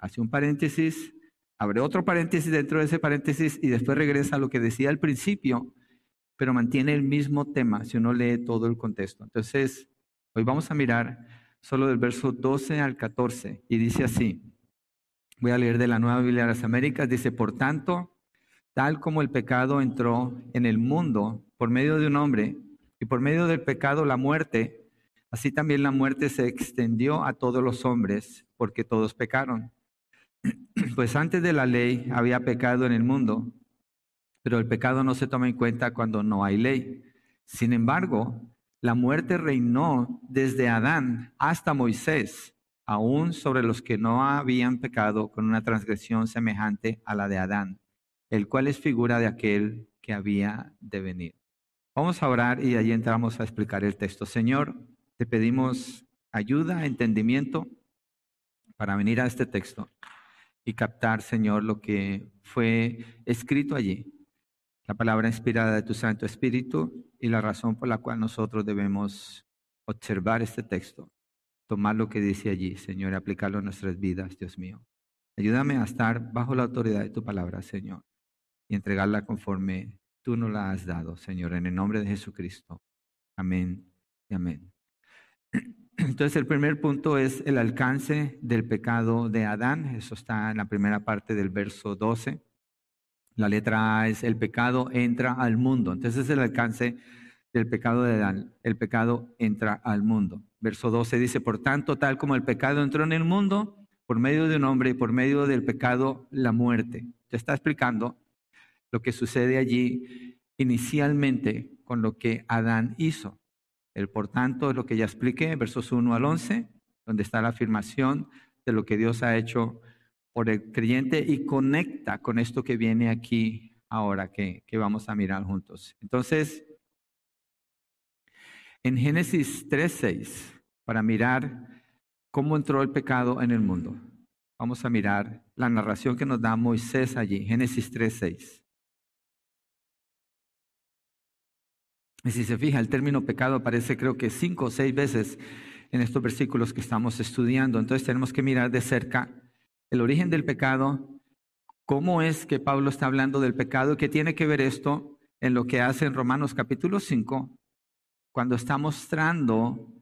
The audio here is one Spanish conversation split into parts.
hace un paréntesis, abre otro paréntesis dentro de ese paréntesis y después regresa a lo que decía al principio, pero mantiene el mismo tema si uno lee todo el contexto. Entonces, hoy vamos a mirar solo del verso 12 al 14 y dice así. Voy a leer de la Nueva Biblia de las Américas. Dice, por tanto, tal como el pecado entró en el mundo por medio de un hombre y por medio del pecado la muerte, así también la muerte se extendió a todos los hombres porque todos pecaron. Pues antes de la ley había pecado en el mundo, pero el pecado no se toma en cuenta cuando no hay ley. Sin embargo, la muerte reinó desde Adán hasta Moisés, aún sobre los que no habían pecado con una transgresión semejante a la de Adán, el cual es figura de aquel que había de venir. Vamos a orar y allí entramos a explicar el texto. Señor, te pedimos ayuda, entendimiento para venir a este texto y captar, Señor, lo que fue escrito allí. La palabra inspirada de tu Santo Espíritu y la razón por la cual nosotros debemos observar este texto, tomar lo que dice allí, Señor, y aplicarlo en nuestras vidas, Dios mío. Ayúdame a estar bajo la autoridad de tu palabra, Señor, y entregarla conforme tú nos la has dado, Señor, en el nombre de Jesucristo. Amén y amén. Entonces el primer punto es el alcance del pecado de Adán. Eso está en la primera parte del verso 12. La letra A es el pecado entra al mundo. Entonces es el alcance del pecado de Adán. El pecado entra al mundo. Verso 12 dice, por tanto, tal como el pecado entró en el mundo, por medio de un hombre y por medio del pecado, la muerte. Te está explicando lo que sucede allí inicialmente con lo que Adán hizo. El por tanto es lo que ya expliqué, versos 1 al 11, donde está la afirmación de lo que Dios ha hecho por el creyente y conecta con esto que viene aquí ahora que, que vamos a mirar juntos. Entonces, en Génesis 3.6, para mirar cómo entró el pecado en el mundo, vamos a mirar la narración que nos da Moisés allí, Génesis 3.6. Y si se fija, el término pecado aparece creo que cinco o seis veces en estos versículos que estamos estudiando. Entonces tenemos que mirar de cerca el origen del pecado, cómo es que Pablo está hablando del pecado, qué tiene que ver esto en lo que hace en Romanos capítulo 5, cuando está mostrando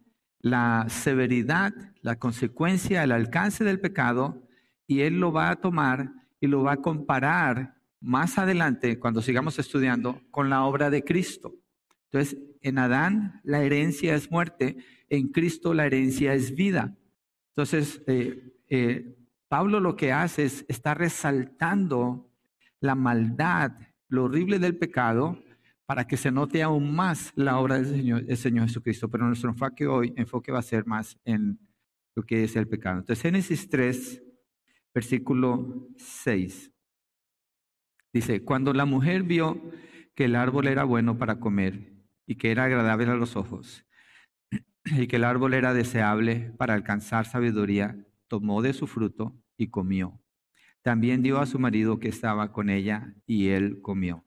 la severidad, la consecuencia, el alcance del pecado, y él lo va a tomar y lo va a comparar más adelante, cuando sigamos estudiando, con la obra de Cristo. Entonces, en Adán la herencia es muerte, en Cristo la herencia es vida. Entonces, eh, eh, Pablo lo que hace es está resaltando la maldad, lo horrible del pecado, para que se note aún más la obra del Señor, el Señor Jesucristo. Pero nuestro enfoque hoy, enfoque va a ser más en lo que es el pecado. Entonces, Génesis 3, versículo 6. Dice, cuando la mujer vio que el árbol era bueno para comer y que era agradable a los ojos, y que el árbol era deseable para alcanzar sabiduría, tomó de su fruto y comió. También dio a su marido que estaba con ella y él comió.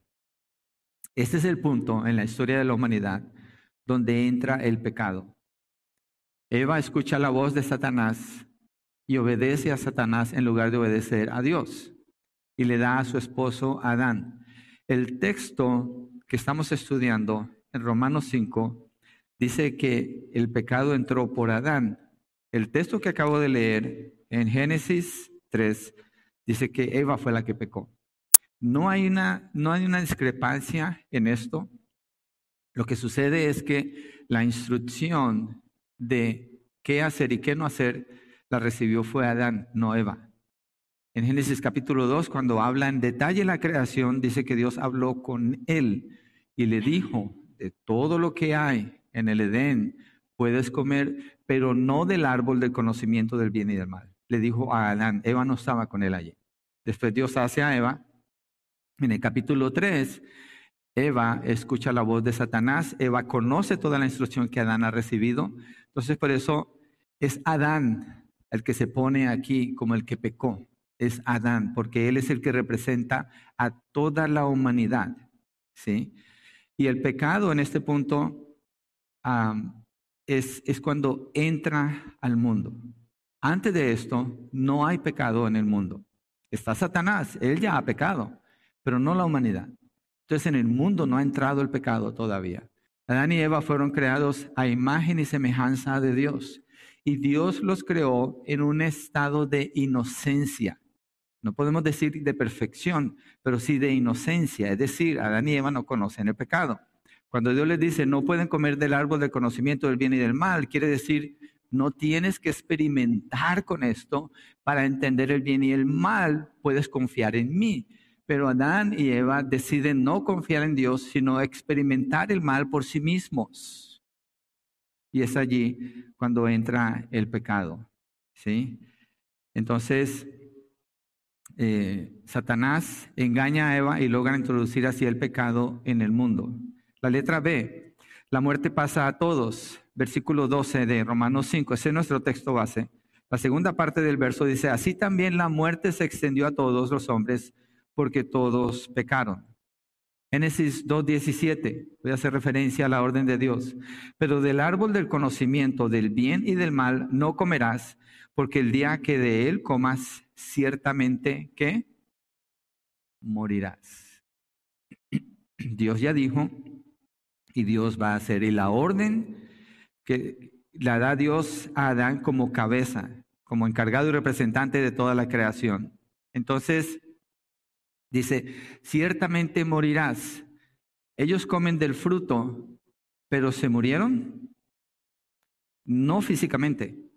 Este es el punto en la historia de la humanidad donde entra el pecado. Eva escucha la voz de Satanás y obedece a Satanás en lugar de obedecer a Dios y le da a su esposo Adán. El texto que estamos estudiando en Romanos 5 dice que el pecado entró por Adán. El texto que acabo de leer en Génesis 3 dice que Eva fue la que pecó. No hay una, no hay una discrepancia en esto. Lo que sucede es que la instrucción de qué hacer y qué no hacer la recibió fue Adán, no Eva. En Génesis capítulo 2, cuando habla en detalle la creación, dice que Dios habló con él y le dijo, todo lo que hay en el Edén puedes comer, pero no del árbol del conocimiento del bien y del mal. Le dijo a Adán, Eva no estaba con él allí. Después Dios hace a Eva. En el capítulo 3, Eva escucha la voz de Satanás, Eva conoce toda la instrucción que Adán ha recibido. Entonces por eso es Adán el que se pone aquí como el que pecó. Es Adán, porque él es el que representa a toda la humanidad. ¿sí? Y el pecado en este punto es, es cuando entra al mundo. Antes de esto, no hay pecado en el mundo. Está Satanás, él ya ha pecado, pero no la humanidad. Entonces en el mundo no ha entrado el pecado todavía. Adán y Eva fueron creados a imagen y semejanza de Dios. Y Dios los creó en un estado de inocencia. No podemos decir de perfección, pero sí de inocencia. Es decir, Adán y Eva no conocen el pecado. Cuando Dios les dice, no pueden comer del árbol del conocimiento del bien y del mal, quiere decir, no tienes que experimentar con esto para entender el bien y el mal, puedes confiar en mí. Pero Adán y Eva deciden no confiar en Dios, sino experimentar el mal por sí mismos. Y es allí cuando entra el pecado. ¿sí? Entonces, eh, Satanás engaña a Eva y logra introducir así el pecado en el mundo. La letra B, la muerte pasa a todos. Versículo 12 de Romanos 5, ese es nuestro texto base. La segunda parte del verso dice, así también la muerte se extendió a todos los hombres porque todos pecaron. Génesis 2.17, voy a hacer referencia a la orden de Dios. Pero del árbol del conocimiento del bien y del mal no comerás, porque el día que de él comas, ciertamente que morirás. Dios ya dijo, y Dios va a hacer. Y la orden que la da Dios a Adán como cabeza, como encargado y representante de toda la creación. Entonces, dice, ciertamente morirás. Ellos comen del fruto, pero se murieron no físicamente.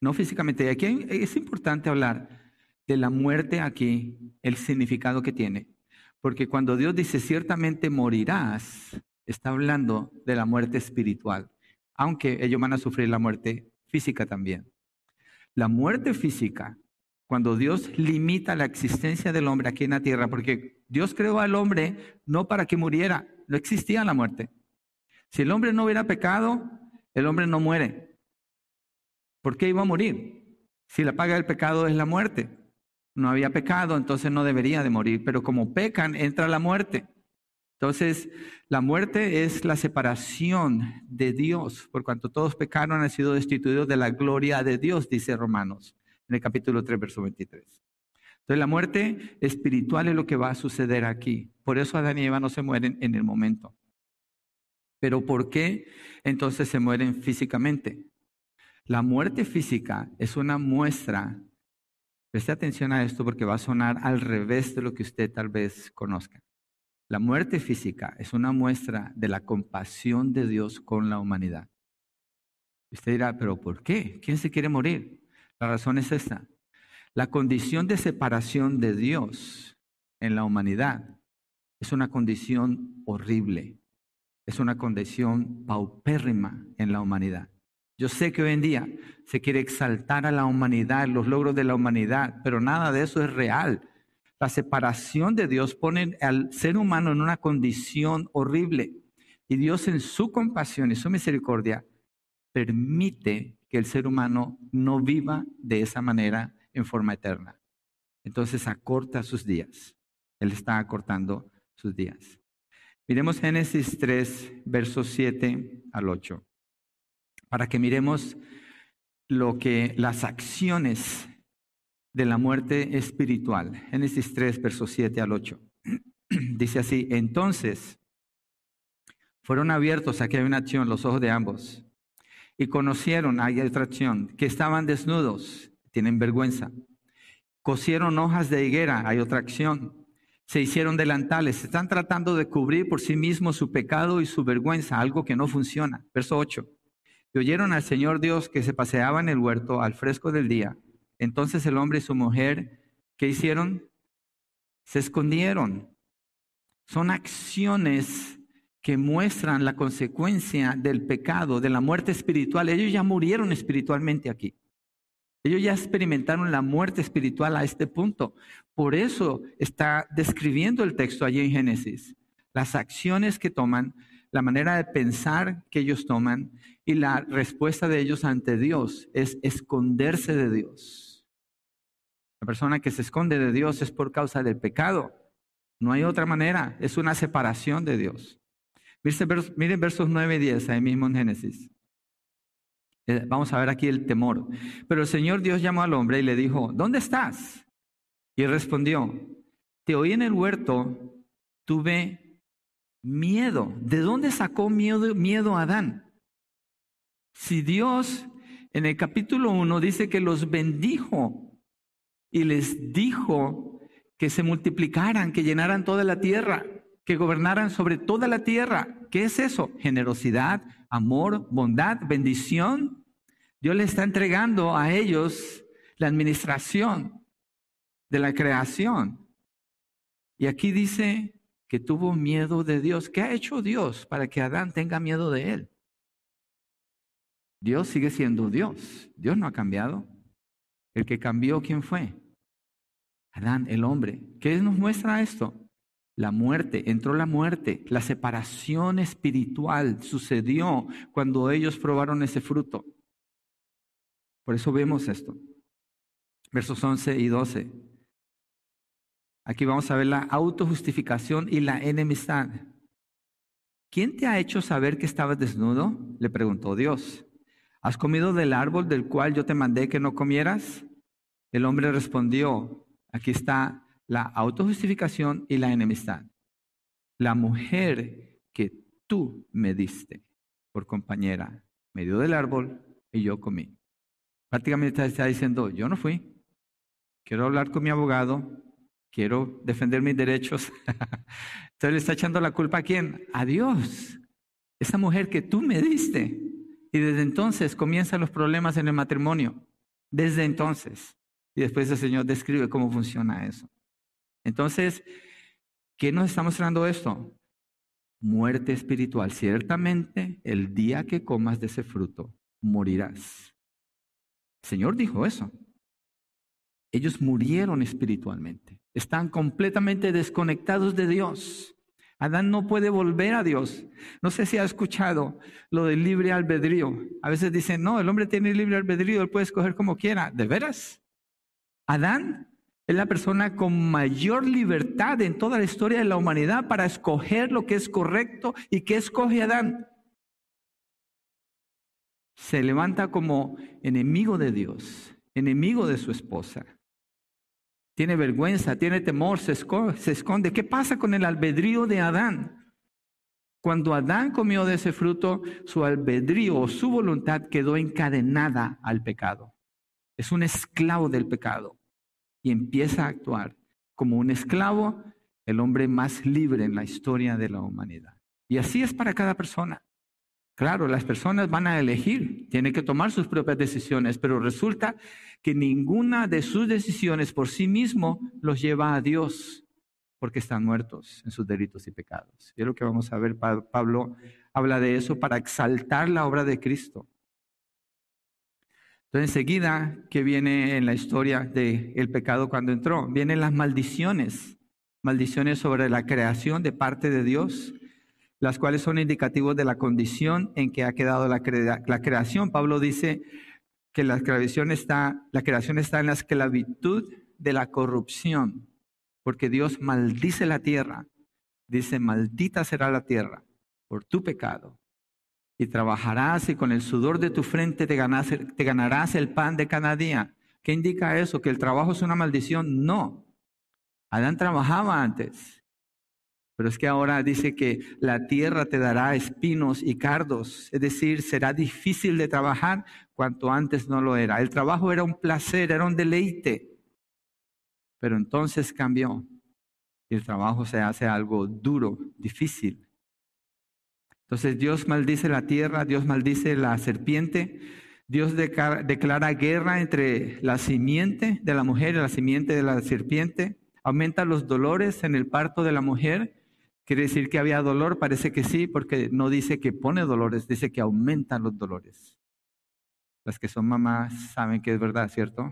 No físicamente. Aquí es importante hablar de la muerte aquí, el significado que tiene. Porque cuando Dios dice ciertamente morirás, está hablando de la muerte espiritual, aunque ellos van a sufrir la muerte física también. La muerte física, cuando Dios limita la existencia del hombre aquí en la tierra, porque Dios creó al hombre no para que muriera, no existía la muerte. Si el hombre no hubiera pecado, el hombre no muere. ¿Por qué iba a morir? Si la paga del pecado es la muerte. No había pecado, entonces no debería de morir, pero como pecan, entra la muerte. Entonces, la muerte es la separación de Dios, por cuanto todos pecaron, han sido destituidos de la gloria de Dios, dice Romanos, en el capítulo 3, verso 23. Entonces, la muerte espiritual es lo que va a suceder aquí. Por eso Adán y Eva no se mueren en el momento. Pero ¿por qué entonces se mueren físicamente? La muerte física es una muestra, preste atención a esto porque va a sonar al revés de lo que usted tal vez conozca. La muerte física es una muestra de la compasión de Dios con la humanidad. Usted dirá, pero ¿por qué? ¿Quién se quiere morir? La razón es esta. La condición de separación de Dios en la humanidad es una condición horrible, es una condición paupérrima en la humanidad. Yo sé que hoy en día se quiere exaltar a la humanidad, los logros de la humanidad, pero nada de eso es real. La separación de Dios pone al ser humano en una condición horrible. Y Dios en su compasión y su misericordia permite que el ser humano no viva de esa manera en forma eterna. Entonces acorta sus días. Él está acortando sus días. Miremos Génesis 3, versos 7 al 8, para que miremos lo que las acciones de la muerte espiritual. Génesis 3, versos 7 al 8. Dice así, entonces fueron abiertos, aquí hay una acción, los ojos de ambos, y conocieron, hay otra acción, que estaban desnudos, tienen vergüenza. Cosieron hojas de higuera, hay otra acción. Se hicieron delantales, están tratando de cubrir por sí mismos su pecado y su vergüenza, algo que no funciona. Verso 8. Y oyeron al Señor Dios que se paseaba en el huerto al fresco del día entonces el hombre y su mujer, ¿qué hicieron? Se escondieron. Son acciones que muestran la consecuencia del pecado, de la muerte espiritual. Ellos ya murieron espiritualmente aquí. Ellos ya experimentaron la muerte espiritual a este punto. Por eso está describiendo el texto allí en Génesis. Las acciones que toman, la manera de pensar que ellos toman y la respuesta de ellos ante Dios es esconderse de Dios. La persona que se esconde de Dios es por causa del pecado. No hay otra manera. Es una separación de Dios. Miren versos 9 y 10 ahí mismo en Génesis. Eh, vamos a ver aquí el temor. Pero el Señor Dios llamó al hombre y le dijo, ¿dónde estás? Y respondió, te oí en el huerto, tuve miedo. ¿De dónde sacó miedo, miedo Adán? Si Dios en el capítulo 1 dice que los bendijo y les dijo que se multiplicaran, que llenaran toda la tierra, que gobernaran sobre toda la tierra. ¿Qué es eso? Generosidad, amor, bondad, bendición. Dios le está entregando a ellos la administración de la creación. Y aquí dice que tuvo miedo de Dios. ¿Qué ha hecho Dios para que Adán tenga miedo de él? Dios sigue siendo Dios. Dios no ha cambiado. El que cambió, ¿quién fue? Adán, el hombre. ¿Qué nos muestra esto? La muerte, entró la muerte, la separación espiritual sucedió cuando ellos probaron ese fruto. Por eso vemos esto. Versos 11 y 12. Aquí vamos a ver la autojustificación y la enemistad. ¿Quién te ha hecho saber que estabas desnudo? Le preguntó Dios. ¿Has comido del árbol del cual yo te mandé que no comieras? El hombre respondió, aquí está la autojustificación y la enemistad. La mujer que tú me diste por compañera me dio del árbol y yo comí. Prácticamente está diciendo, yo no fui, quiero hablar con mi abogado, quiero defender mis derechos. Entonces le está echando la culpa a quién? A Dios. Esa mujer que tú me diste. Y desde entonces comienzan los problemas en el matrimonio. Desde entonces. Y después el Señor describe cómo funciona eso. Entonces, ¿qué nos está mostrando esto? Muerte espiritual. Ciertamente, el día que comas de ese fruto, morirás. El Señor dijo eso. Ellos murieron espiritualmente. Están completamente desconectados de Dios. Adán no puede volver a Dios. No sé si ha escuchado lo del libre albedrío. A veces dicen, no, el hombre tiene libre albedrío, él puede escoger como quiera. ¿De veras? Adán es la persona con mayor libertad en toda la historia de la humanidad para escoger lo que es correcto. ¿Y qué escoge Adán? Se levanta como enemigo de Dios, enemigo de su esposa tiene vergüenza, tiene temor, se esconde, ¿Qué pasa con el albedrío de Adán? Cuando Adán comió de ese fruto, su albedrío o su voluntad quedó encadenada al pecado. Es un esclavo del pecado y empieza a actuar como un esclavo, el hombre más libre en la historia de la humanidad. Y así es para cada persona. Claro, las personas van a elegir, tienen que tomar sus propias decisiones, pero resulta que ninguna de sus decisiones por sí mismo los lleva a Dios, porque están muertos en sus delitos y pecados. Y es lo que vamos a ver, Pablo habla de eso para exaltar la obra de Cristo. Entonces, enseguida que viene en la historia del pecado cuando entró, vienen las maldiciones, maldiciones sobre la creación de parte de Dios las cuales son indicativos de la condición en que ha quedado la, creación. Pablo dice que la creación, está, la creación está en la esclavitud de la corrupción, porque Dios maldice la tierra. Dice, maldita será la tierra por tu pecado. Y trabajarás y con el sudor de tu frente te, te ganarás el pan de cada día. ¿Qué indica eso? ¿Que el trabajo es una maldición? No. Adán trabajaba antes. Pero es que ahora dice que la tierra te dará espinos y cardos, es decir, será difícil de trabajar cuanto antes no lo era. El trabajo era un placer, era un deleite, pero entonces cambió y el trabajo se hace algo duro, difícil. Entonces Dios maldice la tierra, Dios maldice la serpiente, Dios declara guerra entre la simiente de la mujer y la simiente de la serpiente, aumenta los dolores en el parto de la mujer ¿Quiere decir que había dolor? Parece que sí, porque no dice que pone dolores, dice que aumentan los dolores. Las que son mamás saben que es verdad, ¿cierto?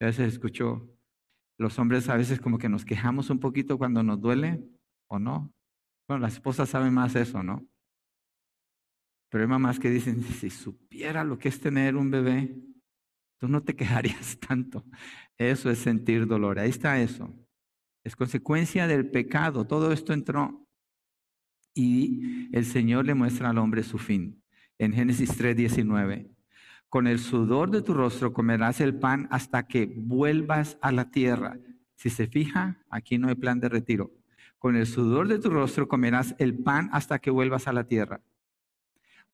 A veces escucho, los hombres a veces como que nos quejamos un poquito cuando nos duele, ¿o no? Bueno, las esposas saben más eso, ¿no? Pero hay mamás que dicen, si supiera lo que es tener un bebé, tú no te quejarías tanto. Eso es sentir dolor. Ahí está eso. Es consecuencia del pecado. Todo esto entró. Y el Señor le muestra al hombre su fin. En Génesis 3:19. Con el sudor de tu rostro comerás el pan hasta que vuelvas a la tierra. Si se fija, aquí no hay plan de retiro. Con el sudor de tu rostro comerás el pan hasta que vuelvas a la tierra.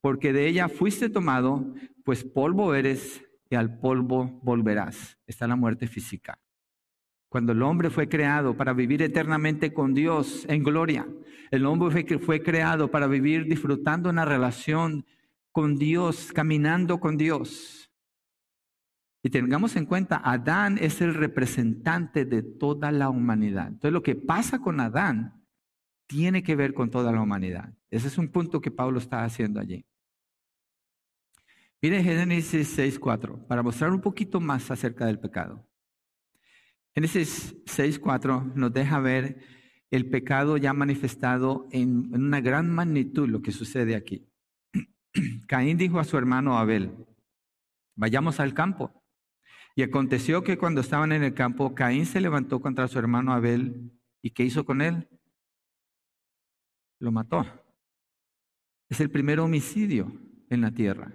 Porque de ella fuiste tomado, pues polvo eres y al polvo volverás. Está la muerte física. Cuando el hombre fue creado para vivir eternamente con Dios en gloria, el hombre fue, creado para vivir disfrutando una relación con Dios, caminando con Dios. Y tengamos en cuenta, Adán es el representante de toda la humanidad. Entonces lo que pasa con Adán tiene que ver con toda la humanidad. Ese es un punto que Pablo está haciendo allí. Mire Génesis 6.4, para mostrar un poquito más acerca del pecado. Génesis 6.4 nos deja ver el pecado ya manifestado en, en una gran magnitud, lo que sucede aquí. Caín dijo a su hermano Abel, vayamos al campo. Y aconteció que cuando estaban en el campo, Caín se levantó contra su hermano Abel. ¿Y qué hizo con él? Lo mató. Es el primer homicidio en la tierra.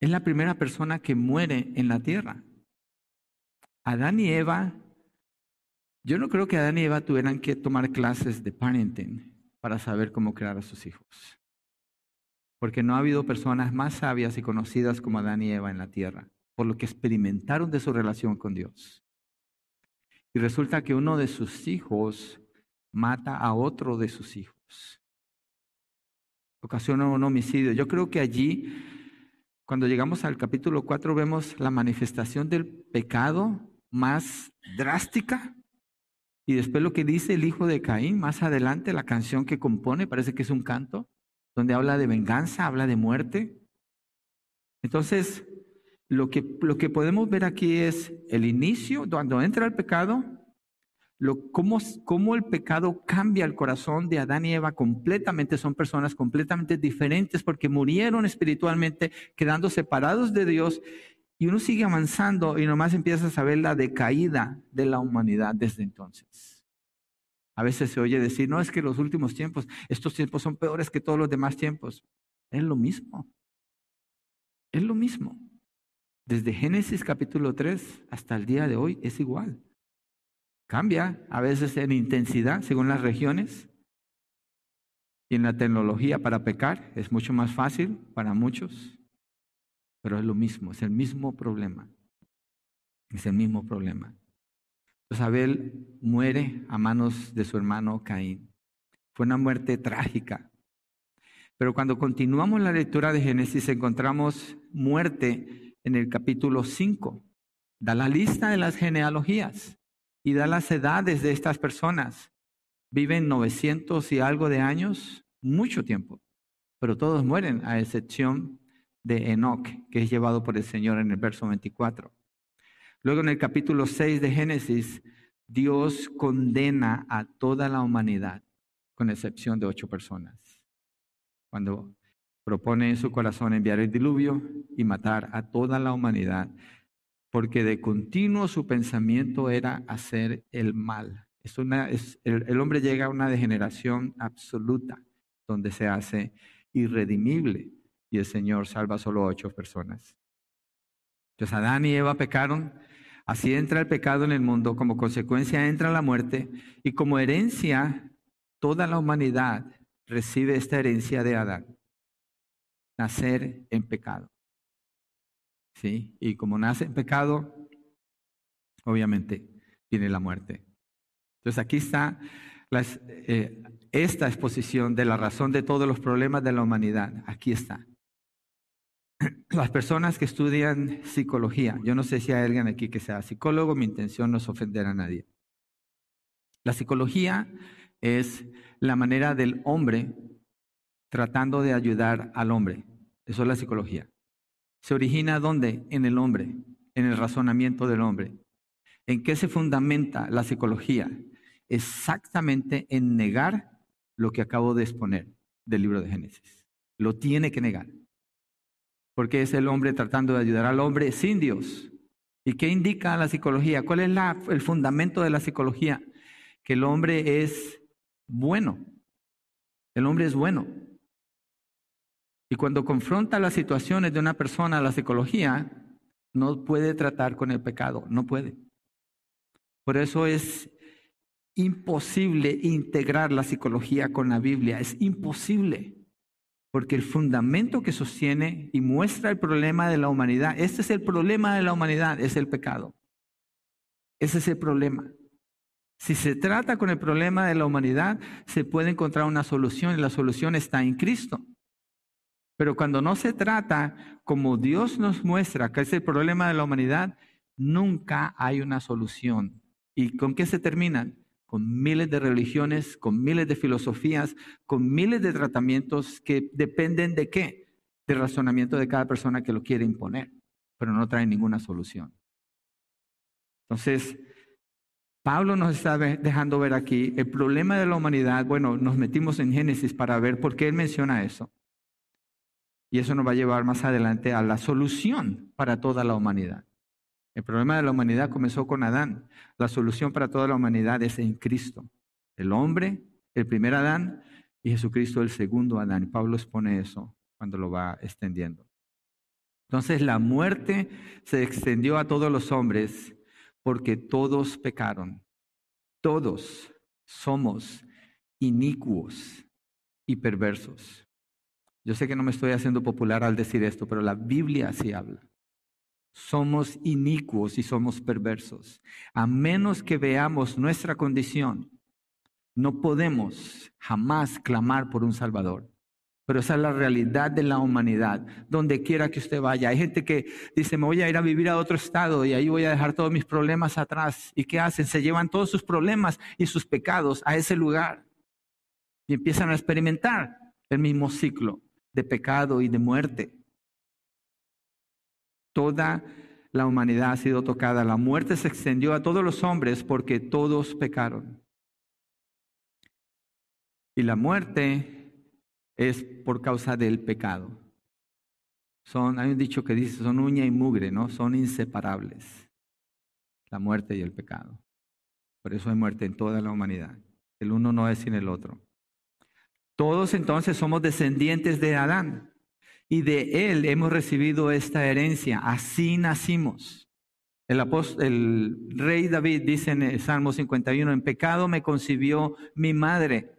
Es la primera persona que muere en la tierra. Adán y Eva, yo no creo que Adán y Eva tuvieran que tomar clases de parenting para saber cómo crear a sus hijos porque no ha habido personas más sabias y conocidas como Adán y Eva en la tierra, por lo que experimentaron de su relación con Dios. Y resulta que uno de sus hijos mata a otro de sus hijos. Ocasiona un homicidio. Yo creo que allí, cuando llegamos al capítulo 4, vemos la manifestación del pecado más drástica. Y después lo que dice el hijo de Caín, más adelante la canción que compone, parece que es un canto donde habla de venganza, habla de muerte. Entonces, lo que, lo que podemos ver aquí es el inicio, cuando entra el pecado, lo, cómo, cómo el pecado cambia el corazón de Adán y Eva completamente, son personas completamente diferentes porque murieron espiritualmente, quedando separados de Dios, y uno sigue avanzando y nomás empieza a saber la decaída de la humanidad desde entonces. A veces se oye decir, no, es que los últimos tiempos, estos tiempos son peores que todos los demás tiempos. Es lo mismo. Es lo mismo. Desde Génesis capítulo 3 hasta el día de hoy es igual. Cambia a veces en intensidad según las regiones. Y en la tecnología para pecar es mucho más fácil para muchos, pero es lo mismo, es el mismo problema. Es el mismo problema. Abel muere a manos de su hermano Caín. Fue una muerte trágica. Pero cuando continuamos la lectura de Génesis encontramos muerte en el capítulo 5. Da la lista de las genealogías y da las edades de estas personas. Viven 900 y algo de años, mucho tiempo, pero todos mueren a excepción de Enoch, que es llevado por el Señor en el verso 24. Luego en el capítulo 6 de Génesis, Dios condena a toda la humanidad, con excepción de ocho personas. Cuando propone en su corazón enviar el diluvio y matar a toda la humanidad, porque de continuo su pensamiento era hacer el mal. El, el hombre llega a una degeneración absoluta, donde se hace irredimible y el Señor salva solo a ocho personas. Entonces Adán y Eva pecaron, Así entra el pecado en el mundo, como consecuencia entra la muerte y como herencia toda la humanidad recibe esta herencia de Adán, nacer en pecado. ¿Sí? Y como nace en pecado, obviamente viene la muerte. Entonces aquí está eh, esta exposición de la razón de todos los problemas de la humanidad. Aquí está las personas que estudian psicología, yo no sé si hay alguien aquí que sea psicólogo, mi intención no es ofender a nadie. La psicología es la manera del hombre tratando de ayudar al hombre. Eso es la psicología. ¿Se origina dónde? En el hombre, en el razonamiento del hombre. ¿En qué se fundamenta la psicología? Exactamente en negar lo que acabo de exponer del libro de Génesis. Lo tiene que negar porque es el hombre tratando de ayudar al hombre sin Dios. ¿Y qué indica la psicología? ¿Cuál es el fundamento de la psicología? Que el hombre es bueno. El hombre es bueno. Y cuando confronta las situaciones de una persona la psicología, no puede tratar con el pecado, no puede. Por eso es imposible integrar la psicología con la Biblia, es imposible. Porque el fundamento que sostiene y muestra el problema de la humanidad, este es el problema de la humanidad, es el pecado. Ese es el problema. Si se trata con el problema de la humanidad, se puede encontrar una solución y la solución está en Cristo. Pero cuando no se trata como Dios nos muestra que es el problema de la humanidad, nunca hay una solución. ¿Y con qué se terminan? Con miles de religiones, con miles de filosofías, con miles de tratamientos que dependen de qué? Del razonamiento de cada persona que lo quiere imponer, pero no traen ninguna solución. Entonces, Pablo nos está dejando ver aquí el problema de la humanidad. Bueno, nos metimos en Génesis para ver por qué él menciona eso. Y eso nos va a llevar más adelante a la solución para toda la humanidad. El problema de la humanidad comenzó con Adán. La solución para toda la humanidad es en Cristo. El hombre, el primer Adán, y Jesucristo, el segundo Adán. Pablo expone eso cuando lo va extendiendo. Entonces la muerte se extendió a todos los hombres porque todos pecaron. Todos somos inicuos y perversos. Yo sé que no me estoy haciendo popular al decir esto, pero la Biblia así habla. Somos inicuos y somos perversos. A menos que veamos nuestra condición, no podemos jamás clamar por un Salvador. Pero esa es la realidad de la humanidad, donde quiera que usted vaya. Hay gente que dice, me voy a ir a vivir a otro estado y ahí voy a dejar todos mis problemas atrás. ¿Y qué hacen? Se llevan todos sus problemas y sus pecados a ese lugar y empiezan a experimentar el mismo ciclo de pecado y de muerte. Toda la humanidad ha sido tocada. La muerte se extendió a todos los hombres porque todos pecaron. Y la muerte es por causa del pecado. Son, hay un dicho que dice, son uña y mugre, ¿no? Son inseparables. La muerte y el pecado. Por eso hay muerte en toda la humanidad. El uno no es sin el otro. Todos entonces somos descendientes de Adán y de él hemos recibido esta herencia. Así nacimos. El, el rey David dice en el Salmo 51, en pecado me concibió mi madre.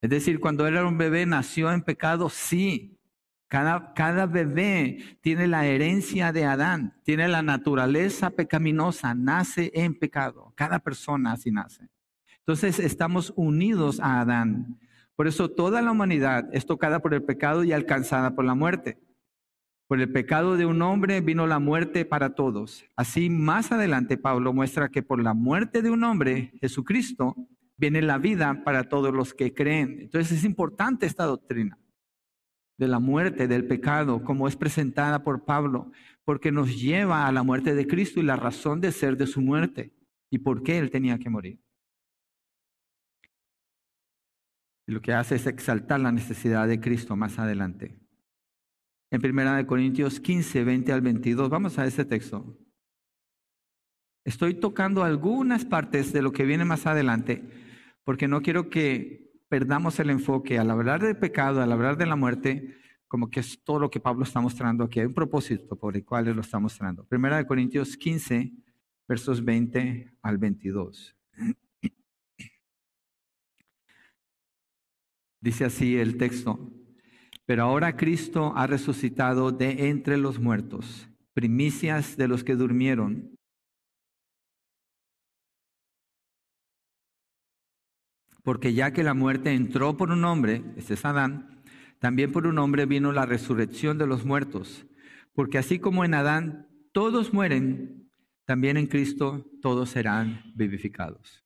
Es decir, cuando era un bebé nació en pecado, sí. Cada, cada bebé tiene la herencia de Adán, tiene la naturaleza pecaminosa, nace en pecado. Cada persona así nace. Entonces estamos unidos a Adán. Por eso toda la humanidad es tocada por el pecado y alcanzada por la muerte. Por el pecado de un hombre vino la muerte para todos. Así más adelante Pablo muestra que por la muerte de un hombre, Jesucristo, viene la vida para todos los que creen. Entonces es importante esta doctrina de la muerte, del pecado, como es presentada por Pablo, porque nos lleva a la muerte de Cristo y la razón de ser de su muerte y por qué él tenía que morir. Y lo que hace es exaltar la necesidad de Cristo más adelante. En 1 Corintios 15, 20 al 22, vamos a ese texto. Estoy tocando algunas partes de lo que viene más adelante, porque no quiero que perdamos el enfoque al hablar del pecado, al hablar de la muerte, como que es todo lo que Pablo está mostrando aquí. Hay un propósito por el cual él lo está mostrando. 1 Corintios 15, versos 20 al 22. Dice así el texto, pero ahora Cristo ha resucitado de entre los muertos, primicias de los que durmieron. Porque ya que la muerte entró por un hombre, este es Adán, también por un hombre vino la resurrección de los muertos. Porque así como en Adán todos mueren, también en Cristo todos serán vivificados.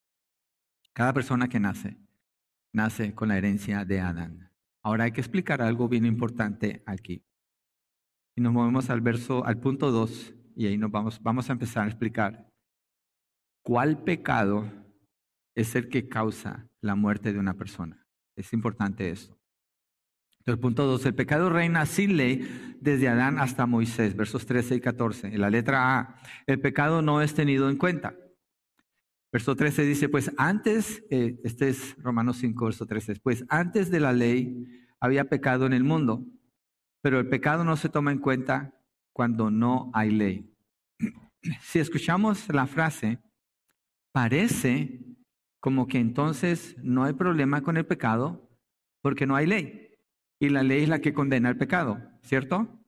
Cada persona que nace nace con la herencia de Adán. Ahora hay que explicar algo bien importante aquí. Y nos movemos al verso, al punto 2, y ahí nos vamos, vamos a empezar a explicar cuál pecado es el que causa la muerte de una persona. Es importante esto. El punto 2, el pecado reina sin ley desde Adán hasta Moisés, versos 13 y 14. En la letra A, el pecado no es tenido en cuenta. Verso 13 dice, pues antes, eh, este es Romanos 5, verso 13, pues antes de la ley había pecado en el mundo, pero el pecado no se toma en cuenta cuando no hay ley. Si escuchamos la frase, parece como que entonces no hay problema con el pecado porque no hay ley. Y la ley es la que condena el pecado, ¿cierto?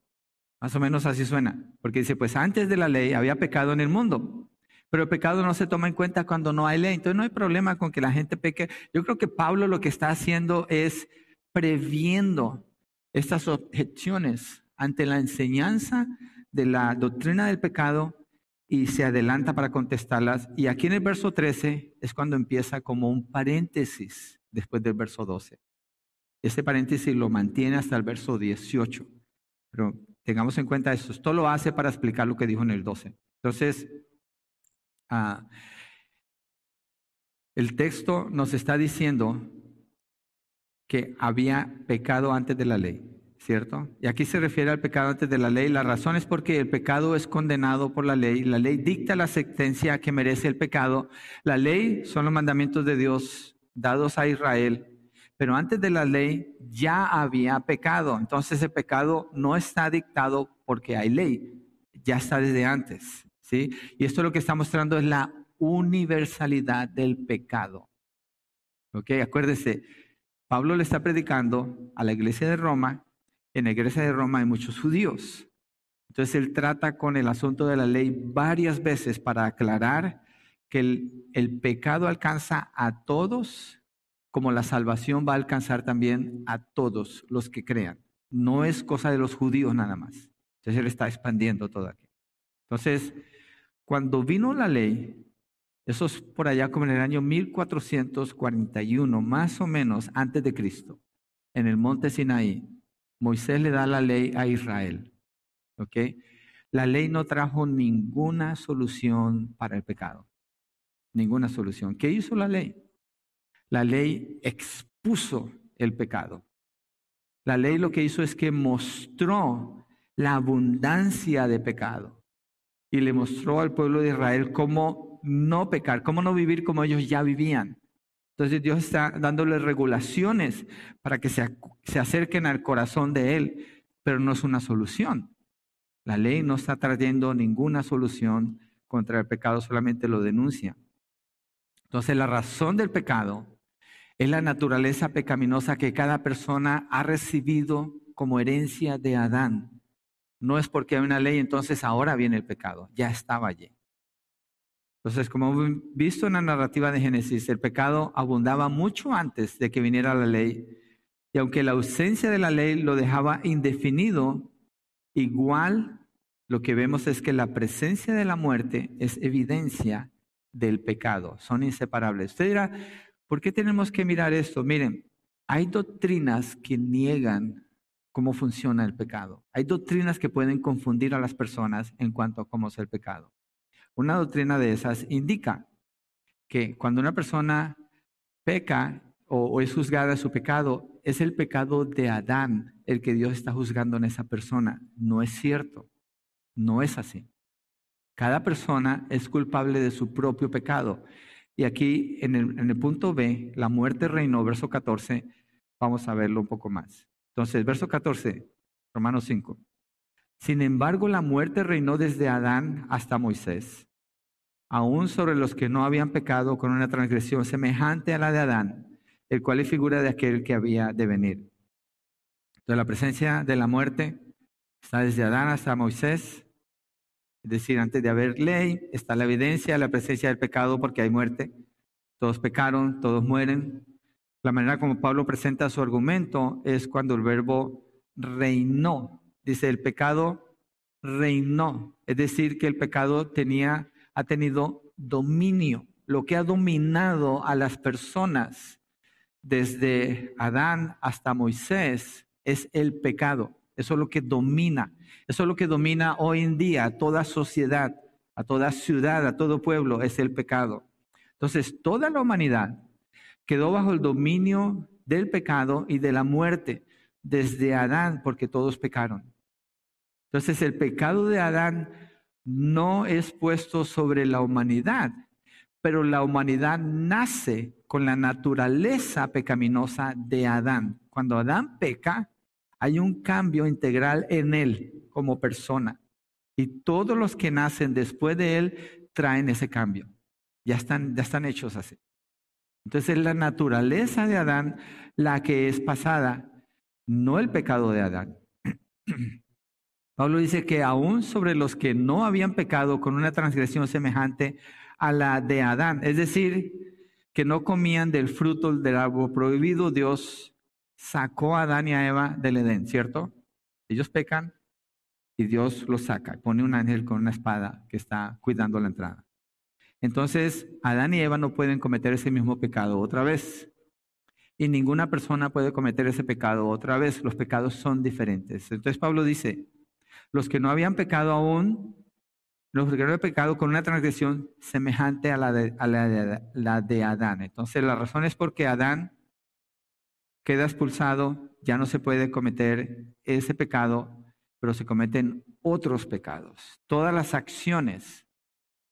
Más o menos así suena. Porque dice, pues antes de la ley había pecado en el mundo, pero el pecado no se toma en cuenta cuando no hay ley. Entonces no hay problema con que la gente peque. Yo creo que Pablo lo que está haciendo es previendo estas objeciones ante la enseñanza de la doctrina del pecado y se adelanta para contestarlas. Y aquí en el verso 13 es cuando empieza como un paréntesis después del verso 12. Ese paréntesis lo mantiene hasta el verso 18. Pero tengamos en cuenta eso. Esto lo hace para explicar lo que dijo en el 12. Entonces, ah, el texto nos está diciendo que había pecado antes de la ley. ¿cierto? Y aquí se refiere al pecado antes de la ley. La razón es porque el pecado es condenado por la ley. La ley dicta la sentencia que merece el pecado. La ley son los mandamientos de Dios dados a Israel. Pero antes de la ley ya había pecado. Entonces el pecado no está dictado porque hay ley. Ya está desde antes. ¿Sí? Y esto lo que está mostrando es la universalidad del pecado. ¿Ok? Acuérdese, Pablo le está predicando a la iglesia de Roma en la iglesia de Roma hay muchos judíos. Entonces él trata con el asunto de la ley varias veces para aclarar que el, el, pecado alcanza a todos, como la salvación va a alcanzar también a todos los que crean. No es cosa de los judíos nada más. Entonces él está expandiendo todo aquí. Entonces, cuando vino la ley, eso es por allá como en el año 1441, más o menos antes de Cristo, en el monte Sinaí, Moisés le da la ley a Israel. ¿Ok? La ley no trajo ninguna solución para el pecado. Ninguna solución. ¿Qué hizo la ley? La ley expuso el pecado. La ley lo que hizo es que mostró la abundancia de pecado y le mostró al pueblo de Israel cómo no pecar, cómo no vivir como ellos ya vivían. Entonces Dios está dándole regulaciones para que se, se acerquen al corazón de Él, pero no es una solución. La ley no está trayendo ninguna solución contra el pecado, solamente lo denuncia. Entonces la razón del pecado es la naturaleza pecaminosa que cada persona ha recibido como herencia de Adán. No es porque hay una ley, entonces ahora viene el pecado, ya estaba allí. Entonces, como hemos visto en la narrativa de Génesis, el pecado abundaba mucho antes de que viniera la ley. Y aunque la ausencia de la ley lo dejaba indefinido, igual lo que vemos es que la presencia de la muerte es evidencia del pecado. Son inseparables. Usted dirá, ¿por qué tenemos que mirar esto? Miren, hay doctrinas que niegan cómo funciona el pecado. Hay doctrinas que pueden confundir a las personas en cuanto a cómo es el pecado. Una doctrina de esas indica que cuando una persona peca o, es juzgada de su pecado, es el pecado de Adán el que Dios está juzgando en esa persona. No es cierto. No es así. Cada persona es culpable de su propio pecado. Y aquí en el, en el, punto B, la muerte reinó, verso 14, vamos a verlo un poco más. Entonces, verso 14, Romanos 5. Sin embargo, la muerte reinó desde Adán hasta Moisés, aún sobre los que no habían pecado con una transgresión semejante a la de Adán, el cual es figura de aquel que había de venir. Entonces, la presencia de la muerte está desde Adán hasta Moisés, es decir, antes de haber ley, está la evidencia de la presencia del pecado porque hay muerte. Todos pecaron, todos mueren. La manera como Pablo presenta su argumento es cuando el verbo reinó dice, el pecado reinó, es decir, que el pecado tenía, ha tenido dominio, lo que ha dominado a las personas desde Adán hasta Moisés es el pecado. Eso es lo que domina. Eso es lo que domina hoy en día a toda sociedad, a toda ciudad, a todo pueblo, es el pecado. Entonces, toda la humanidad quedó bajo el dominio del pecado y de la muerte desde Adán, porque todos pecaron. Entonces el pecado de Adán no es puesto sobre la humanidad, pero la humanidad nace con la naturaleza pecaminosa de Adán. Cuando Adán peca, Hay un cambio integral en él como persona. Y todos los que nacen después de él traen ese cambio. Ya están, ya están hechos así. Entonces es la naturaleza de Adán la que es pasada, no el pecado de Adán. Pablo dice que aún sobre los que no habían pecado con una transgresión semejante a la de Adán, es decir, que no comían del fruto del árbol prohibido, Dios sacó a Adán y a Eva del Edén, ¿cierto? Ellos pecan y Dios los saca, pone un ángel con una espada que está cuidando la entrada. Entonces, Adán y Eva no pueden cometer ese mismo pecado otra vez. Y ninguna persona puede cometer ese pecado otra vez. Los pecados son diferentes. Entonces Pablo dice, los que no habían pecado aún, los que no habían pecado con una transgresión semejante a la de, la de Adán. Entonces la razón es porque Adán queda expulsado, ya no se puede cometer ese pecado, pero se cometen otros pecados. Todas las acciones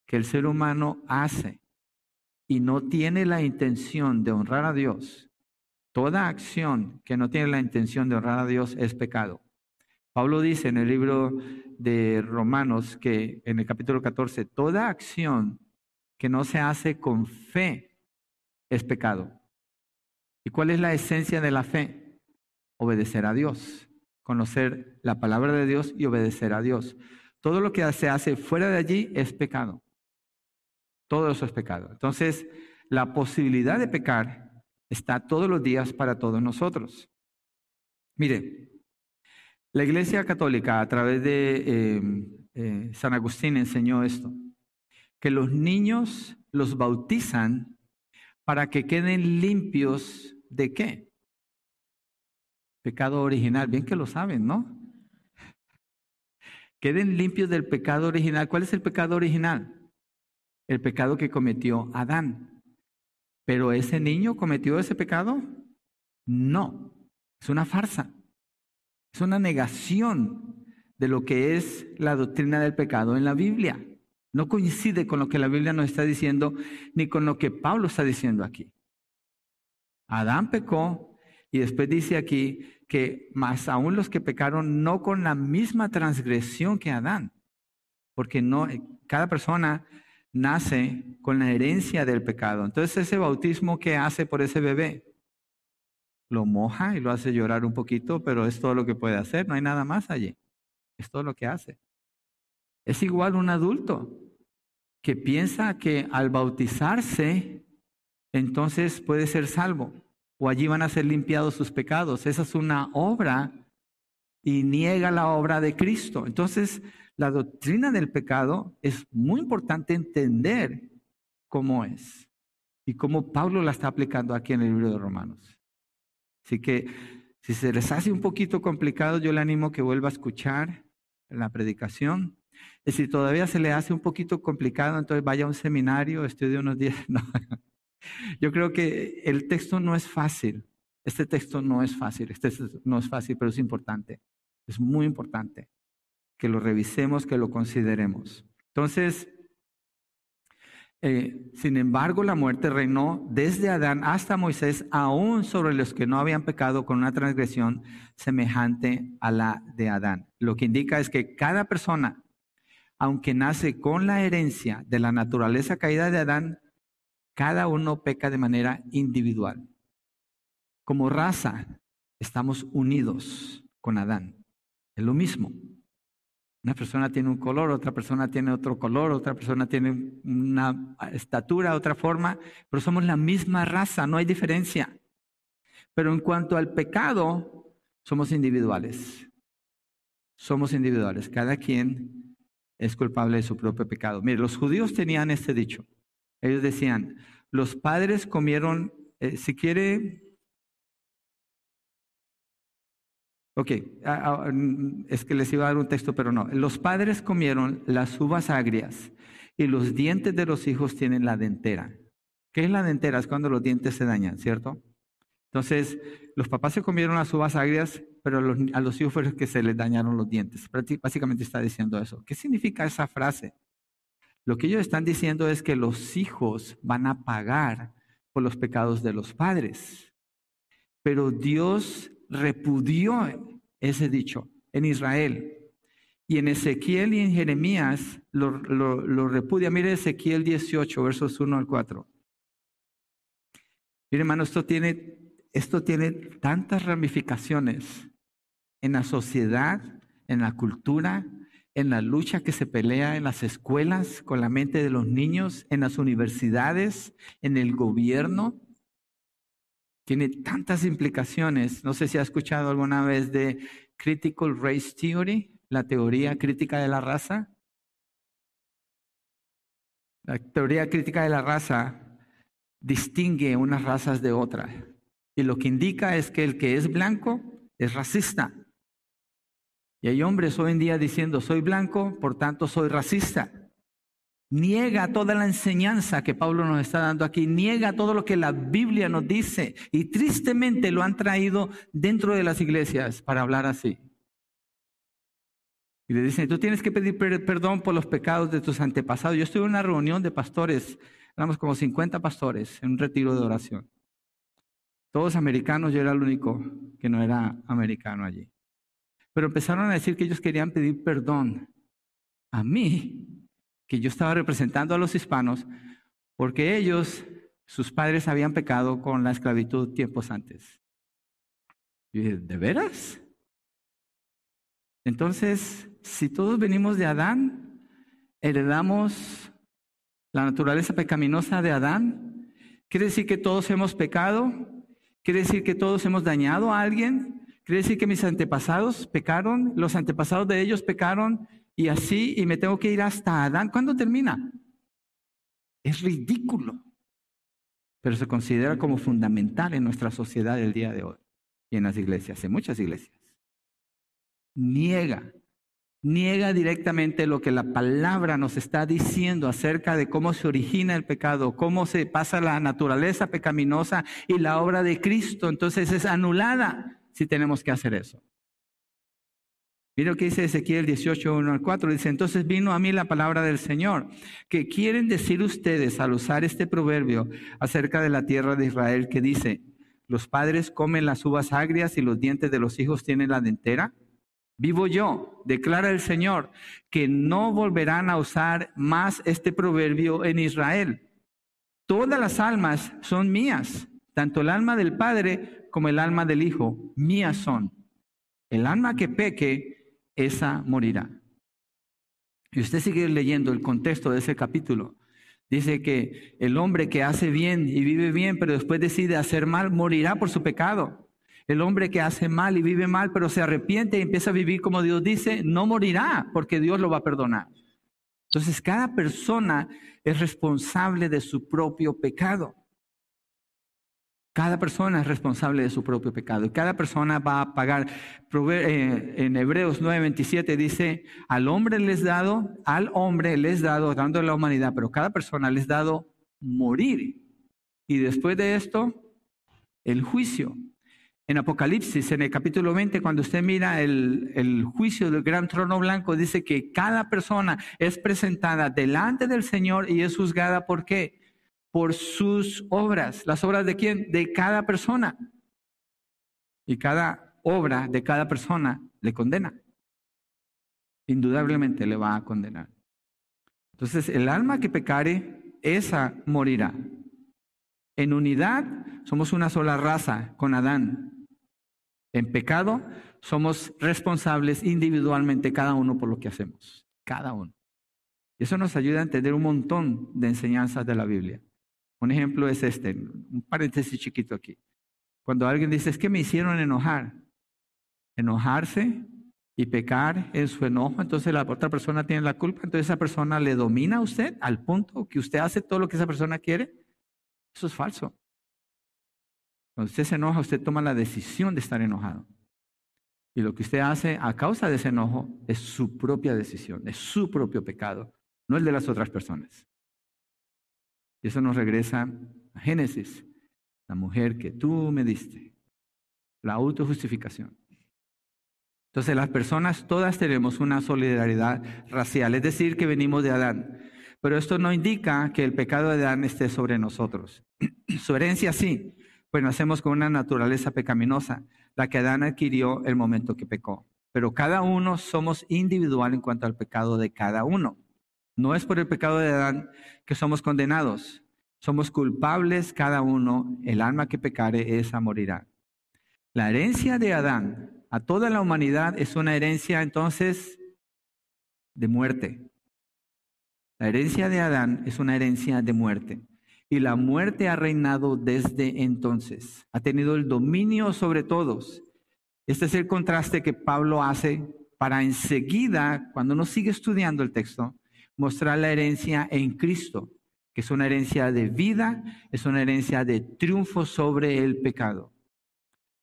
que el ser humano hace y no tiene la intención de honrar a Dios, toda acción que no tiene la intención de honrar a Dios es pecado. Pablo dice en el libro de Romanos que en el capítulo 14, toda acción que no se hace con fe es pecado. ¿Y cuál es la esencia de la fe? Obedecer a Dios, conocer la palabra de Dios y obedecer a Dios. Todo lo que se hace fuera de allí es pecado. Todo eso es pecado. Entonces, la posibilidad de pecar está todos los días para todos nosotros. Mire, la Iglesia Católica a través de em, eh, San Agustín enseñó esto, que los niños los bautizan para que queden limpios de qué? Pecado original, bien que lo saben, ¿no? Queden limpios del pecado original. ¿Cuál es el pecado original? El pecado que cometió Adán. ¿Pero ese niño cometió ese pecado? No, es una farsa. Es una negación de lo que es la doctrina del pecado en la Biblia. No coincide con lo que la Biblia nos está diciendo ni con lo que Pablo está diciendo aquí. Adán pecó y después dice aquí que más aún los que pecaron no con la misma transgresión que Adán, porque no cada persona nace con la herencia del pecado. Entonces ese bautismo que hace por ese bebé lo moja y lo hace llorar un poquito, pero es todo lo que puede hacer, no hay nada más allí. Es todo lo que hace. Es igual un adulto que piensa que al bautizarse, entonces puede ser salvo, o allí van a ser limpiados sus pecados. Esa es una obra y niega la obra de Cristo. Entonces, la doctrina del pecado es muy importante entender cómo es y cómo Pablo la está aplicando aquí en el libro de Romanos. Así que si se les hace un poquito complicado, yo le animo que vuelva a escuchar la predicación. Y si todavía se le hace un poquito complicado, entonces vaya a un seminario, estudie unos días. Yo creo que el texto no es fácil. Este texto no es fácil. Este no es fácil, pero es importante. Es muy importante que lo revisemos, que lo consideremos. Entonces, eh, sin embargo, la muerte reinó desde Adán hasta Moisés, aún sobre los que no habían pecado con una transgresión semejante a la de Adán. Lo que indica es que cada persona, aunque nace con la herencia de la naturaleza caída de Adán, cada uno peca de manera individual. Como raza, estamos unidos con Adán. Es lo mismo. Una persona tiene un color, otra persona tiene otro color, otra persona tiene una estatura, otra forma, pero somos la misma raza, no hay diferencia. Pero en cuanto al pecado, somos individuales. Somos individuales. Cada quien es culpable de su propio pecado. Mire, los judíos tenían este dicho. Ellos decían, los padres comieron, eh, si quiere, Ok, ah, ah, mm, es que les iba a dar un texto, pero no. Los padres comieron las uvas agrias y los dientes de los hijos tienen la dentera. ¿Qué es la dentera? Es cuando los dientes se dañan, ¿cierto? Entonces, los papás se comieron las uvas agrias, pero a los, hijos fue que se les dañaron los dientes. Básicamente está diciendo eso. ¿Qué significa esa frase? Lo que ellos están diciendo es que los hijos van a pagar por los pecados de los padres. Pero Dios repudió ese dicho en Israel. Y en Ezequiel y en Jeremías lo, lo, repudia. Mire Ezequiel 18, versos 1 al 4. Mire, hermano, esto tiene, esto tiene tantas ramificaciones en la sociedad, en la cultura, en la lucha que se pelea en las escuelas con la mente de los niños, en las universidades, en el gobierno. Tiene tantas implicaciones. No sé si ha escuchado alguna vez de Critical Race Theory, la teoría crítica de la raza. La teoría crítica de la raza distingue unas razas de otras. Y lo que indica es que el que es blanco es racista. Y hay hombres hoy en día diciendo, soy blanco, por tanto soy racista. Niega toda la enseñanza que Pablo nos está dando aquí, niega todo lo que la Biblia nos dice y tristemente lo han traído dentro de las iglesias para hablar así. Y le dicen, tú tienes que pedir perdón por los pecados de tus antepasados. Yo estuve en una reunión de pastores, éramos como 50 pastores en un retiro de oración. Todos americanos, yo era el único que no era americano allí. Pero empezaron a decir que ellos querían pedir perdón a mí, que yo estaba representando a los hispanos, porque ellos, sus padres habían pecado con la esclavitud tiempos antes. Y dije, ¿de veras? Entonces, si todos venimos de Adán, heredamos la naturaleza pecaminosa de Adán, ¿quiere decir que todos hemos pecado? ¿Quiere decir que todos hemos dañado a alguien? Quiere decir que mis antepasados pecaron, los antepasados de ellos pecaron y así, y me tengo que ir hasta Adán. ¿Cuándo termina? Es ridículo, pero se considera como fundamental en nuestra sociedad el día de hoy y en las iglesias, en muchas iglesias. Niega, niega directamente lo que la palabra nos está diciendo acerca de cómo se origina el pecado, cómo se pasa la naturaleza pecaminosa y la obra de Cristo. Entonces es anulada si tenemos que hacer eso. Mira lo que dice Ezequiel 18, 1 al 4. Dice, entonces vino a mí la palabra del Señor. ¿Qué quieren decir ustedes al usar este proverbio acerca de la tierra de Israel que dice, los padres comen las uvas agrias y los dientes de los hijos tienen la dentera? Vivo yo, declara el Señor, que no volverán a usar más este proverbio en Israel. Todas las almas son mías, tanto el alma del Padre como el alma del Hijo, mías son. El alma que peque, esa morirá. Y usted sigue leyendo el contexto de ese capítulo. Dice que el hombre que hace bien y vive bien, pero después decide hacer mal, morirá por su pecado. El hombre que hace mal y vive mal, pero se arrepiente y empieza a vivir como Dios dice, no morirá porque Dios lo va a perdonar. Entonces, cada persona es responsable de su propio pecado. Cada persona es responsable de su propio pecado y cada persona va a pagar. Eh, en Hebreos 9:27 dice, al hombre les dado, al hombre les dado, dando la humanidad, pero cada persona les dado morir. Y después de esto, el juicio. En Apocalipsis, en el capítulo 20, cuando usted mira el, el juicio del gran trono blanco, dice que cada persona es presentada delante del Señor y es juzgada por qué? Por sus obras. ¿Las obras de quién? De cada persona. Y cada obra de cada persona le condena. Indudablemente le va a condenar. Entonces, el alma que pecare, esa morirá. En unidad somos una sola raza con Adán. En pecado somos responsables individualmente cada uno por lo que hacemos. Cada uno. Y eso nos ayuda a entender un montón de enseñanzas de la Biblia. Un ejemplo es este, un paréntesis chiquito aquí. Cuando alguien dice, es que me hicieron enojar, enojarse y pecar en su enojo, entonces la otra persona tiene la culpa, entonces esa persona le domina a usted al punto que usted hace todo lo que esa persona quiere. Eso es falso. Cuando usted se enoja, usted toma la decisión de estar enojado. Y lo que usted hace a causa de ese enojo es su propia decisión, es su propio pecado, no el de las otras personas. Y eso nos regresa a Génesis, la mujer que tú me diste, la autojustificación. Entonces las personas todas tenemos una solidaridad racial, es decir, que venimos de Adán. Pero esto no indica que el pecado de Adán esté sobre nosotros. Su herencia sí, pues nacemos con una naturaleza pecaminosa, la que Adán adquirió el momento que pecó. Pero cada uno somos individual en cuanto al pecado de cada uno. No es por el pecado de Adán que somos condenados. Somos culpables cada uno. El alma que pecare, esa morirá. La herencia de Adán a toda la humanidad es una herencia entonces de muerte. La herencia de Adán es una herencia de muerte. Y la muerte ha reinado desde entonces. Ha tenido el dominio sobre todos. Este es el contraste que Pablo hace para enseguida, cuando uno sigue estudiando el texto, mostrar la herencia en Cristo, que es una herencia de vida, es una herencia de triunfo sobre el pecado.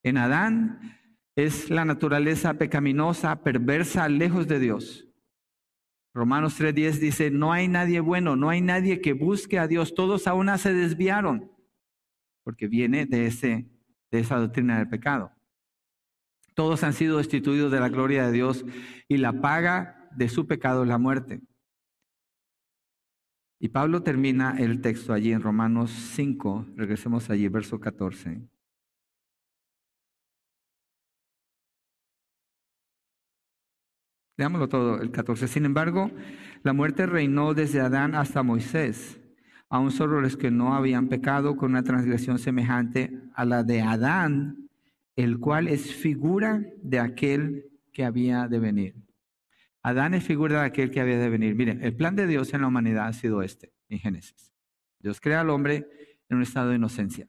En Adán es la naturaleza pecaminosa, perversa, lejos de Dios. Romanos 3:10 dice, no hay nadie bueno, no hay nadie que busque a Dios, todos aún se desviaron, porque viene de, ese, de esa doctrina del pecado. Todos han sido destituidos de la gloria de Dios y la paga de su pecado es la muerte. Y Pablo termina el texto allí en Romanos 5, regresemos allí, verso 14. Leámoslo todo, el 14. Sin embargo, la muerte reinó desde Adán hasta Moisés, aun solo los que no habían pecado con una transgresión semejante a la de Adán, el cual es figura de aquel que había de venir. Adán es figura de aquel que había de venir. Miren, el plan de Dios en la humanidad ha sido este, en Génesis. Dios crea al hombre en un estado de inocencia.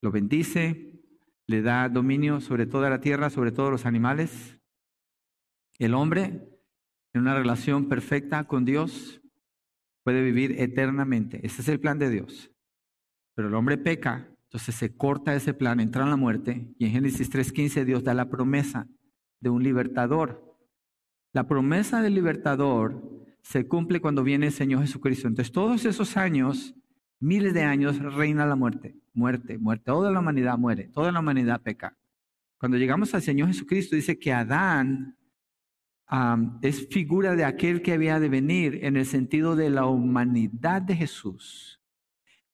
Lo bendice, le da dominio sobre toda la tierra, sobre todos los animales. El hombre, en una relación perfecta con Dios, puede vivir eternamente. Ese es el plan de Dios. Pero el hombre peca, entonces se corta ese plan, entra en la muerte, y en Génesis 3.15 Dios da la promesa de un libertador la promesa del libertador se cumple cuando viene el Señor Jesucristo. Entonces, todos esos años, miles de años, reina la muerte, muerte, muerte. Toda la humanidad muere, toda la humanidad peca. Cuando llegamos al Señor Jesucristo, dice que Adán es figura de aquel que había de venir en el sentido de la humanidad de Jesús.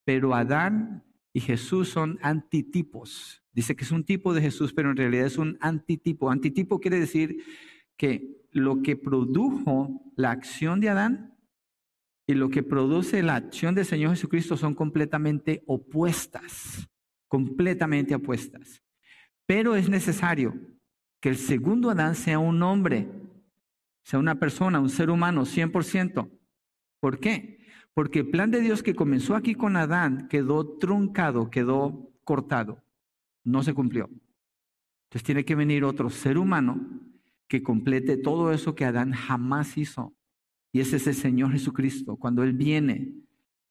Pero Adán y Jesús son antitipos. Dice que es un tipo de Jesús, pero en realidad es un antitipo. Antitipo quiere decir que lo que produjo la acción de Adán y lo que produce la acción del Señor Jesucristo son completamente opuestas, completamente opuestas. Pero es necesario que el segundo Adán sea un hombre, sea una persona, un ser humano, 100%. ¿Por qué? Porque el plan de Dios que comenzó aquí con Adán quedó truncado, quedó cortado, no se cumplió. Entonces tiene que venir otro ser humano que complete todo eso que Adán jamás hizo. Y ese es el Señor Jesucristo, cuando Él viene.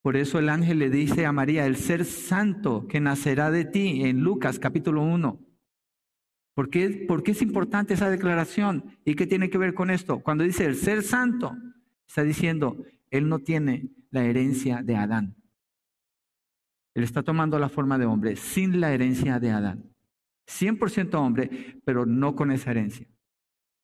Por eso el ángel le dice a María, el ser santo que nacerá de ti, en Lucas capítulo 1. ¿Por ¿Por qué es importante esa declaración? ¿Y qué tiene que ver con esto? Cuando dice el ser santo, está diciendo, Él no tiene la herencia de Adán. Él está tomando la forma de hombre sin la herencia de Adán. 100% hombre, pero no con esa herencia.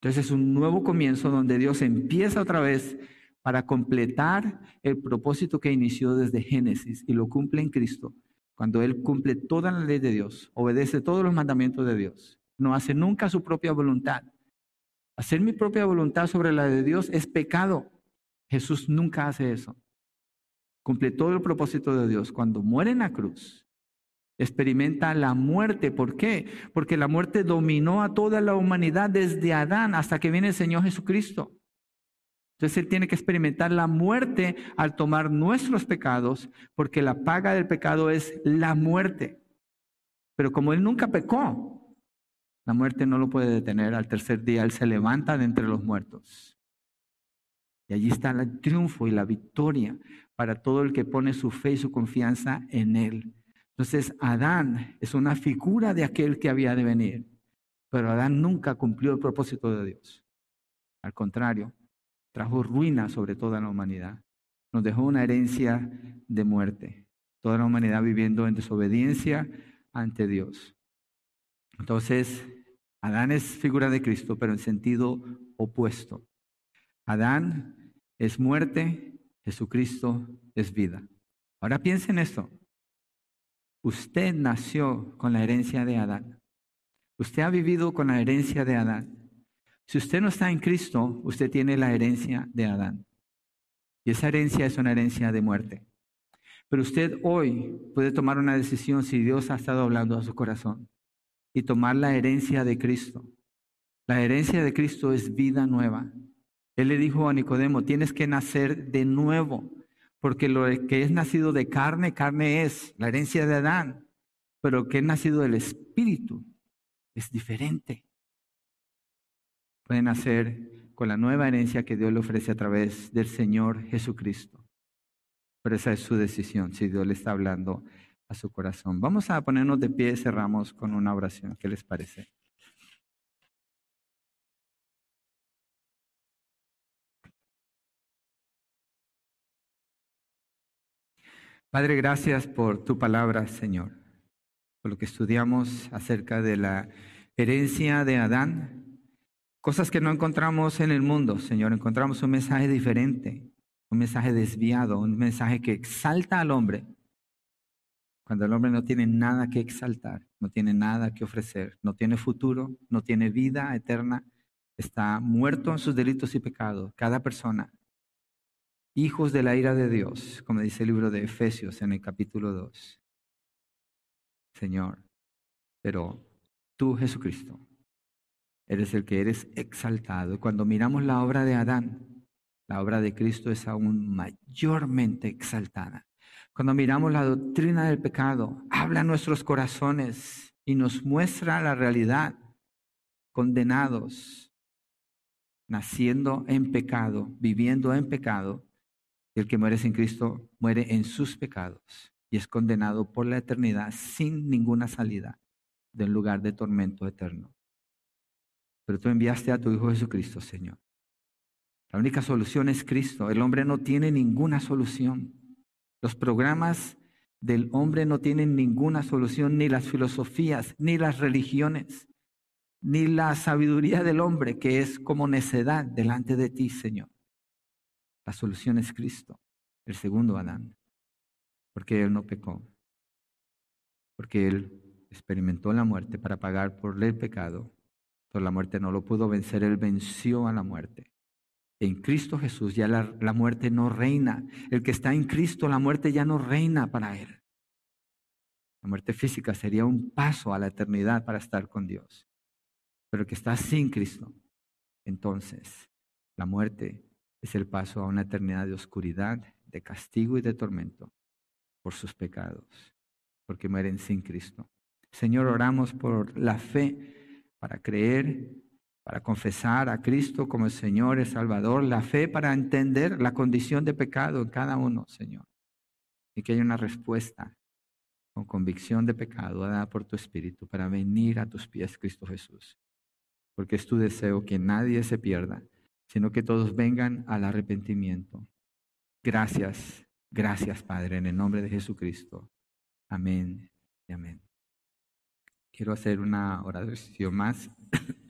Entonces es un nuevo comienzo donde Dios empieza otra vez para completar el propósito que inició desde Génesis y lo cumple en Cristo. Cuando Él cumple toda la ley de Dios, obedece todos los mandamientos de Dios, no hace nunca su propia voluntad. Hacer mi propia voluntad sobre la de Dios es pecado. Jesús nunca hace eso. Cumple todo el propósito de Dios. Cuando muere en la cruz, experimenta la muerte. ¿Por qué? Porque la muerte dominó a toda la humanidad desde Adán hasta que viene el Señor Jesucristo. Entonces Él tiene que experimentar la muerte al tomar nuestros pecados, porque la paga del pecado es la muerte. Pero como Él nunca pecó, la muerte no lo puede detener. Al tercer día Él se levanta de entre los muertos. Y allí está el triunfo y la victoria para todo el que pone su fe y su confianza en Él. Entonces, Adán es una figura de aquel que había de venir, pero Adán nunca cumplió el propósito de Dios. Al contrario, trajo ruina sobre toda la humanidad. Nos dejó una herencia de muerte. Toda la humanidad viviendo en desobediencia ante Dios. Entonces, Adán es figura de Cristo, pero en sentido opuesto. Adán es muerte, Jesucristo es vida. Ahora piensen esto. Usted nació con la herencia de Adán. Usted ha vivido con la herencia de Adán. Si usted no está en Cristo, usted tiene la herencia de Adán. Y esa herencia es una herencia de muerte. Pero usted hoy puede tomar una decisión si Dios ha estado hablando a su corazón y tomar la herencia de Cristo. La herencia de Cristo es vida nueva. Él le dijo a Nicodemo, tienes que nacer de nuevo, porque lo que es nacido de carne, carne es la herencia de Adán, pero lo que es nacido del Espíritu es diferente. Pueden nacer con la nueva herencia que Dios le ofrece a través del Señor Jesucristo. Pero esa es su decisión, si Dios le está hablando a su corazón. Vamos a ponernos de pie y cerramos con una oración. ¿Qué les parece? Padre, gracias por tu palabra, Señor, por lo que estudiamos acerca de la herencia de Adán, cosas que no encontramos en el mundo, Señor, encontramos un mensaje diferente, un mensaje desviado, un mensaje que exalta al hombre, cuando el hombre no tiene nada que exaltar, no tiene nada que ofrecer, no tiene futuro, no tiene vida eterna, está muerto en sus delitos y pecados, cada persona hijos de la ira de Dios, como dice el libro de Efesios en el capítulo 2. Señor, pero tú, Jesucristo, eres el que eres exaltado. Cuando miramos la obra de Adán, la obra de Cristo es aún mayormente exaltada. Cuando miramos la doctrina del pecado, habla nuestros corazones y nos muestra la realidad, condenados, naciendo en pecado, viviendo en pecado, y el que muere sin Cristo muere en sus pecados y es condenado por la eternidad sin ninguna salida del lugar de tormento eterno. Pero tú enviaste a tu Hijo Jesucristo, Señor. La única solución es Cristo. El hombre no tiene ninguna solución. Los programas del hombre no tienen ninguna solución, ni las filosofías, ni las religiones, ni la sabiduría del hombre, que es como necedad delante de ti, Señor. La solución es Cristo, el segundo Adán, porque Él no pecó, porque Él experimentó la muerte para pagar por el pecado. Pero la muerte no lo pudo vencer, Él venció a la muerte. En Cristo Jesús ya la, muerte no reina. El que está en Cristo, la muerte ya no reina para Él. La muerte física sería un paso a la eternidad para estar con Dios. Pero el que está sin Cristo, entonces la muerte es el paso a una eternidad de oscuridad, de castigo y de tormento por sus pecados, porque mueren sin Cristo. Señor, oramos por la fe para creer, para confesar a Cristo como el Señor y Salvador, la fe para entender la condición de pecado en cada uno, Señor, y que haya una respuesta con convicción de pecado dada por tu Espíritu para venir a tus pies, Cristo Jesús, porque es tu deseo que nadie se pierda, sino que todos vengan al arrepentimiento. Gracias, gracias Padre, en el nombre de Jesucristo. Amén y amén. Quiero hacer una oración más.